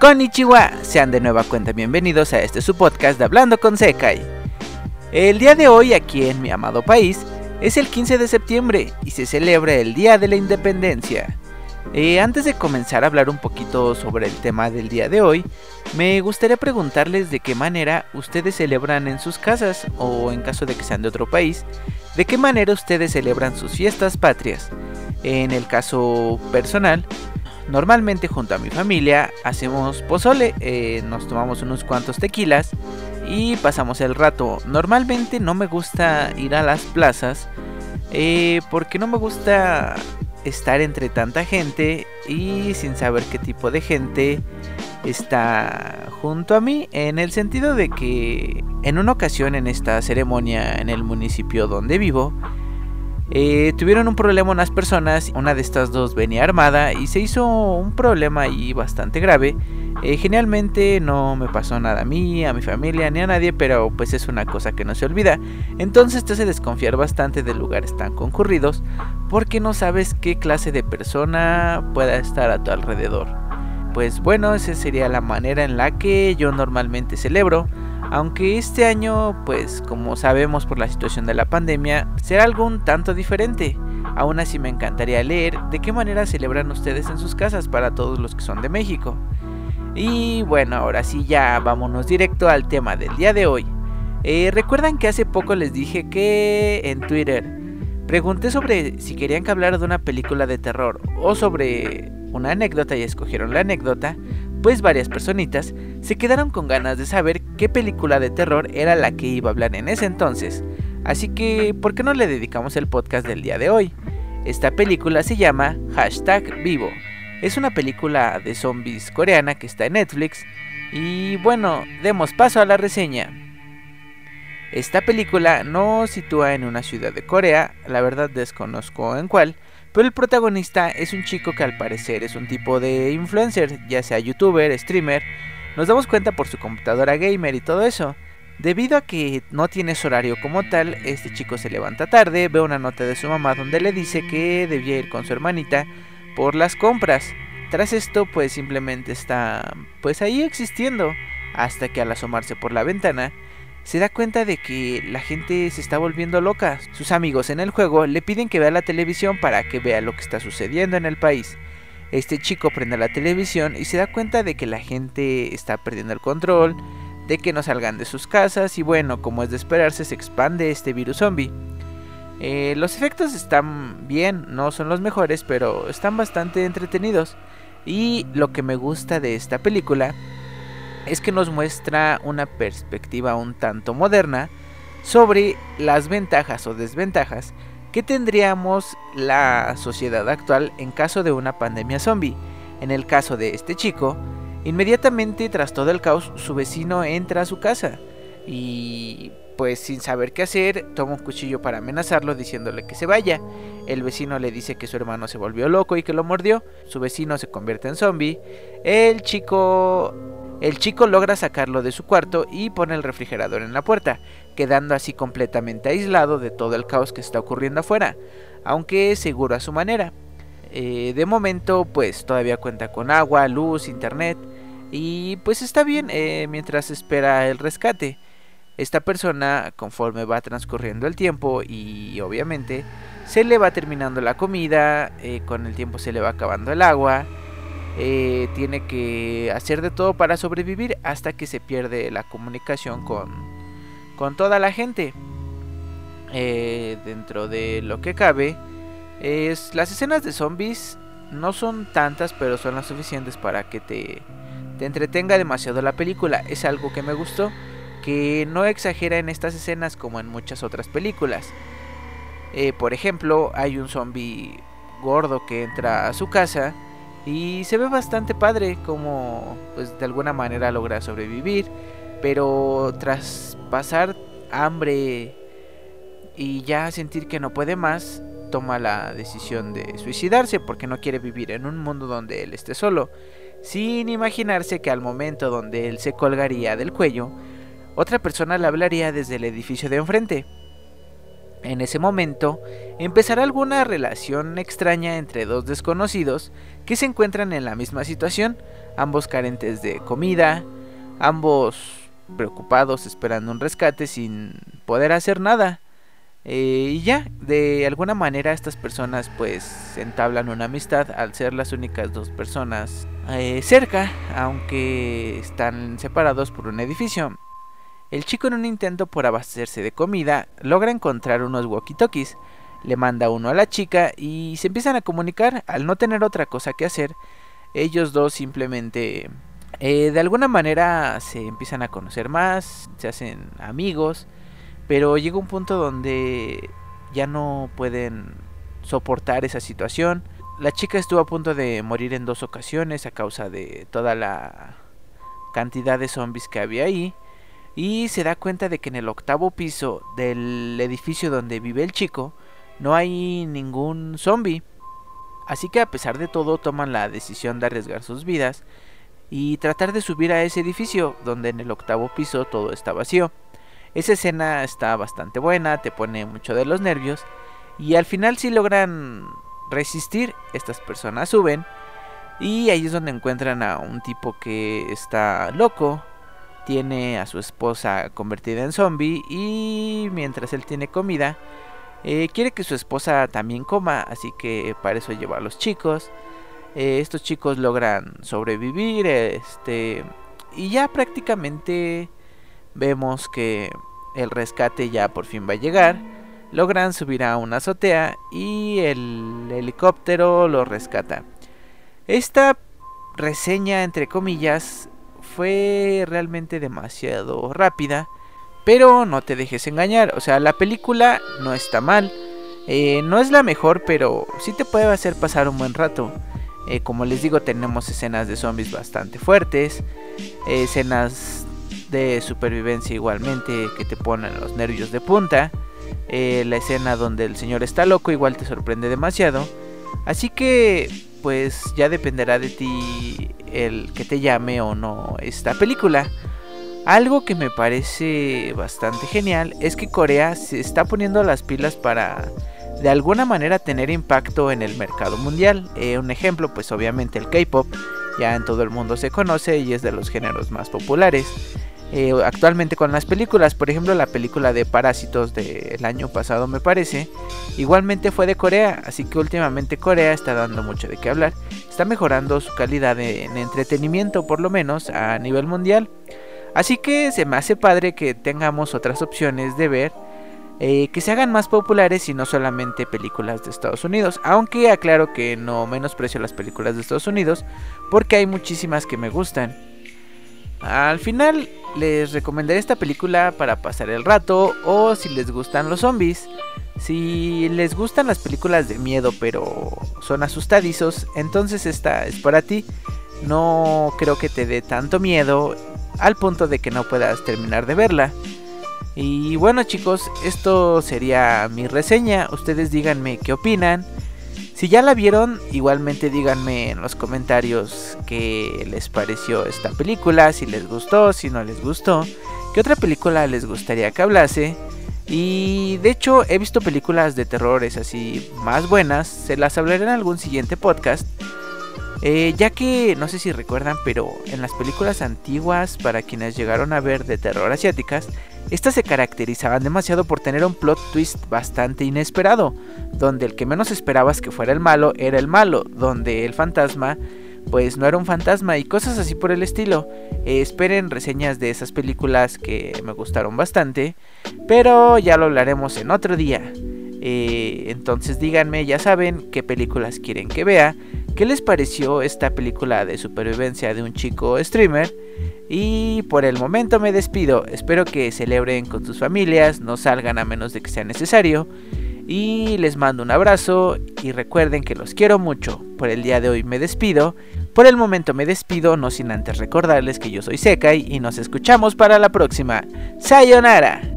Konnichiwa, sean de nueva cuenta bienvenidos a este su podcast de Hablando con Sekai. El día de hoy aquí en mi amado país es el 15 de septiembre y se celebra el Día de la Independencia. Eh, antes de comenzar a hablar un poquito sobre el tema del día de hoy, me gustaría preguntarles de qué manera ustedes celebran en sus casas o en caso de que sean de otro país, de qué manera ustedes celebran sus fiestas patrias. En el caso personal, normalmente junto a mi familia hacemos pozole, eh, nos tomamos unos cuantos tequilas y pasamos el rato. Normalmente no me gusta ir a las plazas eh, porque no me gusta estar entre tanta gente y sin saber qué tipo de gente está junto a mí en el sentido de que en una ocasión en esta ceremonia en el municipio donde vivo eh, tuvieron un problema unas personas, una de estas dos venía armada y se hizo un problema ahí bastante grave. Eh, generalmente no me pasó nada a mí, a mi familia, ni a nadie, pero pues es una cosa que no se olvida. Entonces te hace desconfiar bastante de lugares tan concurridos porque no sabes qué clase de persona pueda estar a tu alrededor. Pues bueno, esa sería la manera en la que yo normalmente celebro. Aunque este año, pues como sabemos por la situación de la pandemia, será algo un tanto diferente. Aún así me encantaría leer de qué manera celebran ustedes en sus casas para todos los que son de México. Y bueno, ahora sí ya vámonos directo al tema del día de hoy. Eh, Recuerdan que hace poco les dije que en Twitter pregunté sobre si querían que hablara de una película de terror o sobre una anécdota y escogieron la anécdota varias personitas se quedaron con ganas de saber qué película de terror era la que iba a hablar en ese entonces. Así que, ¿por qué no le dedicamos el podcast del día de hoy? Esta película se llama Hashtag Vivo. Es una película de zombies coreana que está en Netflix. Y bueno, demos paso a la reseña. Esta película no sitúa en una ciudad de Corea, la verdad desconozco en cuál, pero el protagonista es un chico que al parecer es un tipo de influencer, ya sea youtuber, streamer. Nos damos cuenta por su computadora gamer y todo eso. Debido a que no tiene su horario como tal, este chico se levanta tarde, ve una nota de su mamá donde le dice que debía ir con su hermanita por las compras. Tras esto, pues simplemente está pues ahí existiendo, hasta que al asomarse por la ventana, se da cuenta de que la gente se está volviendo loca. Sus amigos en el juego le piden que vea la televisión para que vea lo que está sucediendo en el país. Este chico prende la televisión y se da cuenta de que la gente está perdiendo el control, de que no salgan de sus casas y bueno, como es de esperarse, se expande este virus zombie. Eh, los efectos están bien, no son los mejores, pero están bastante entretenidos. Y lo que me gusta de esta película es que nos muestra una perspectiva un tanto moderna sobre las ventajas o desventajas que tendríamos la sociedad actual en caso de una pandemia zombie. En el caso de este chico, inmediatamente tras todo el caos, su vecino entra a su casa y pues sin saber qué hacer, toma un cuchillo para amenazarlo diciéndole que se vaya. El vecino le dice que su hermano se volvió loco y que lo mordió. Su vecino se convierte en zombie. El chico el chico logra sacarlo de su cuarto y pone el refrigerador en la puerta, quedando así completamente aislado de todo el caos que está ocurriendo afuera, aunque seguro a su manera. Eh, de momento pues todavía cuenta con agua, luz, internet y pues está bien eh, mientras espera el rescate. Esta persona conforme va transcurriendo el tiempo y obviamente se le va terminando la comida, eh, con el tiempo se le va acabando el agua, eh, tiene que hacer de todo para sobrevivir hasta que se pierde la comunicación con, con toda la gente. Eh, dentro de lo que cabe, es, las escenas de zombies no son tantas, pero son las suficientes para que te, te entretenga demasiado la película. Es algo que me gustó, que no exagera en estas escenas como en muchas otras películas. Eh, por ejemplo, hay un zombie gordo que entra a su casa y se ve bastante padre como pues de alguna manera logra sobrevivir. Pero tras pasar hambre y ya sentir que no puede más, toma la decisión de suicidarse porque no quiere vivir en un mundo donde él esté solo, sin imaginarse que al momento donde él se colgaría del cuello, otra persona le hablaría desde el edificio de enfrente. En ese momento empezará alguna relación extraña entre dos desconocidos que se encuentran en la misma situación, ambos carentes de comida, ambos preocupados esperando un rescate sin poder hacer nada. Eh, y ya, de alguna manera estas personas pues entablan una amistad al ser las únicas dos personas eh, cerca, aunque están separados por un edificio. El chico en un intento por abastecerse de comida logra encontrar unos walkie-talkies, le manda uno a la chica y se empiezan a comunicar al no tener otra cosa que hacer. Ellos dos simplemente eh, de alguna manera se empiezan a conocer más, se hacen amigos, pero llega un punto donde ya no pueden soportar esa situación. La chica estuvo a punto de morir en dos ocasiones a causa de toda la cantidad de zombies que había ahí. Y se da cuenta de que en el octavo piso del edificio donde vive el chico no hay ningún zombie. Así que a pesar de todo toman la decisión de arriesgar sus vidas y tratar de subir a ese edificio donde en el octavo piso todo está vacío. Esa escena está bastante buena, te pone mucho de los nervios y al final si logran resistir, estas personas suben y ahí es donde encuentran a un tipo que está loco, tiene a su esposa convertida en zombie y mientras él tiene comida, eh, quiere que su esposa también coma, así que para eso lleva a los chicos. Eh, estos chicos logran sobrevivir, este, y ya prácticamente vemos que el rescate ya por fin va a llegar. Logran subir a una azotea y el helicóptero lo rescata. Esta reseña, entre comillas, fue realmente demasiado rápida. Pero no te dejes engañar. O sea, la película no está mal. Eh, no es la mejor, pero sí te puede hacer pasar un buen rato. Eh, como les digo, tenemos escenas de zombies bastante fuertes, escenas de supervivencia igualmente que te ponen los nervios de punta. Eh, la escena donde el señor está loco igual te sorprende demasiado. Así que pues ya dependerá de ti el que te llame o no esta película. Algo que me parece bastante genial es que Corea se está poniendo las pilas para de alguna manera tener impacto en el mercado mundial. Eh, un ejemplo, pues obviamente el K-Pop, ya en todo el mundo se conoce y es de los géneros más populares. Eh, actualmente con las películas, por ejemplo la película de Parásitos del año pasado me parece, igualmente fue de Corea, así que últimamente Corea está dando mucho de qué hablar, está mejorando su calidad en entretenimiento por lo menos a nivel mundial, así que se me hace padre que tengamos otras opciones de ver eh, que se hagan más populares y no solamente películas de Estados Unidos. Aunque aclaro que no menosprecio las películas de Estados Unidos porque hay muchísimas que me gustan. Al final les recomendaré esta película para pasar el rato o si les gustan los zombies. Si les gustan las películas de miedo pero son asustadizos, entonces esta es para ti. No creo que te dé tanto miedo al punto de que no puedas terminar de verla. Y bueno chicos, esto sería mi reseña. Ustedes díganme qué opinan. Si ya la vieron, igualmente díganme en los comentarios qué les pareció esta película, si les gustó, si no les gustó, qué otra película les gustaría que hablase. Y de hecho he visto películas de terrores así más buenas, se las hablaré en algún siguiente podcast. Eh, ya que no sé si recuerdan, pero en las películas antiguas, para quienes llegaron a ver de terror asiáticas, estas se caracterizaban demasiado por tener un plot twist bastante inesperado, donde el que menos esperabas que fuera el malo era el malo, donde el fantasma pues no era un fantasma y cosas así por el estilo. Eh, esperen reseñas de esas películas que me gustaron bastante, pero ya lo hablaremos en otro día. Eh, entonces díganme, ya saben qué películas quieren que vea, qué les pareció esta película de supervivencia de un chico streamer. Y por el momento me despido, espero que celebren con sus familias, no salgan a menos de que sea necesario. Y les mando un abrazo y recuerden que los quiero mucho. Por el día de hoy me despido. Por el momento me despido, no sin antes recordarles que yo soy Sekai y nos escuchamos para la próxima. ¡Sayonara!